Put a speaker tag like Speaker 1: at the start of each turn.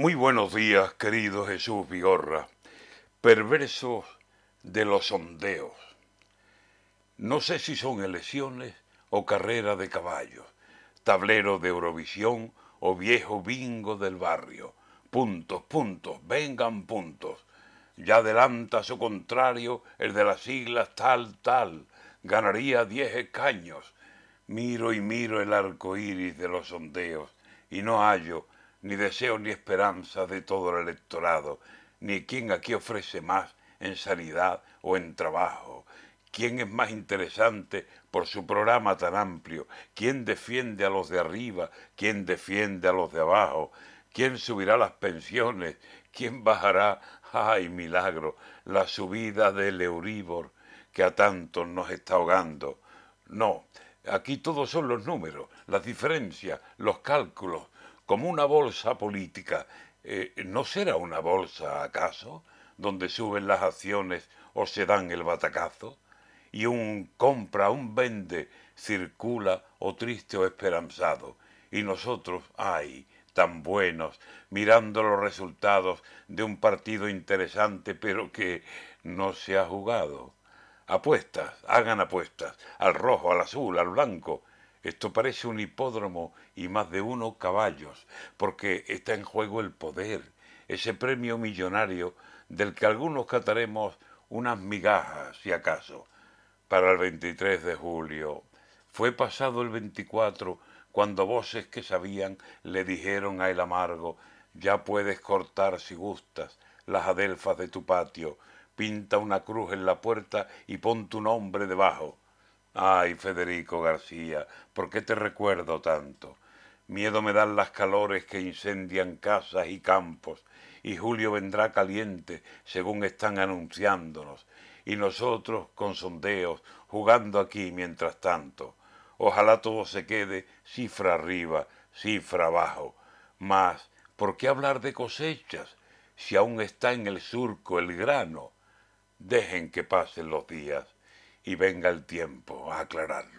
Speaker 1: Muy buenos días, querido Jesús Vigorra. Perversos de los sondeos. No sé si son elecciones o carrera de caballos, tablero de Eurovisión o viejo bingo del barrio. Puntos, puntos, vengan puntos. Ya adelanta su contrario el de las siglas tal, tal. Ganaría diez escaños. Miro y miro el arco iris de los sondeos y no hallo ni deseo ni esperanza de todo el electorado, ni quién aquí ofrece más en sanidad o en trabajo, quién es más interesante por su programa tan amplio, quién defiende a los de arriba, quién defiende a los de abajo, quién subirá las pensiones, quién bajará, ay milagro, la subida del Euribor que a tantos nos está ahogando. No, aquí todos son los números, las diferencias, los cálculos, como una bolsa política. Eh, ¿No será una bolsa, acaso, donde suben las acciones o se dan el batacazo? Y un compra, un vende, circula o triste o esperanzado. Y nosotros, ay, tan buenos, mirando los resultados de un partido interesante pero que no se ha jugado. Apuestas, hagan apuestas, al rojo, al azul, al blanco, esto parece un hipódromo y más de uno caballos, porque está en juego el poder, ese premio millonario del que algunos cataremos unas migajas, si acaso, para el 23 de julio. Fue pasado el 24 cuando voces que sabían le dijeron a el amargo, ya puedes cortar si gustas las adelfas de tu patio, pinta una cruz en la puerta y pon tu nombre debajo. Ay, Federico García, ¿por qué te recuerdo tanto? Miedo me dan las calores que incendian casas y campos, y Julio vendrá caliente, según están anunciándonos, y nosotros con sondeos, jugando aquí mientras tanto. Ojalá todo se quede cifra arriba, cifra abajo. Mas, ¿por qué hablar de cosechas si aún está en el surco el grano? Dejen que pasen los días y venga el tiempo a aclararlo.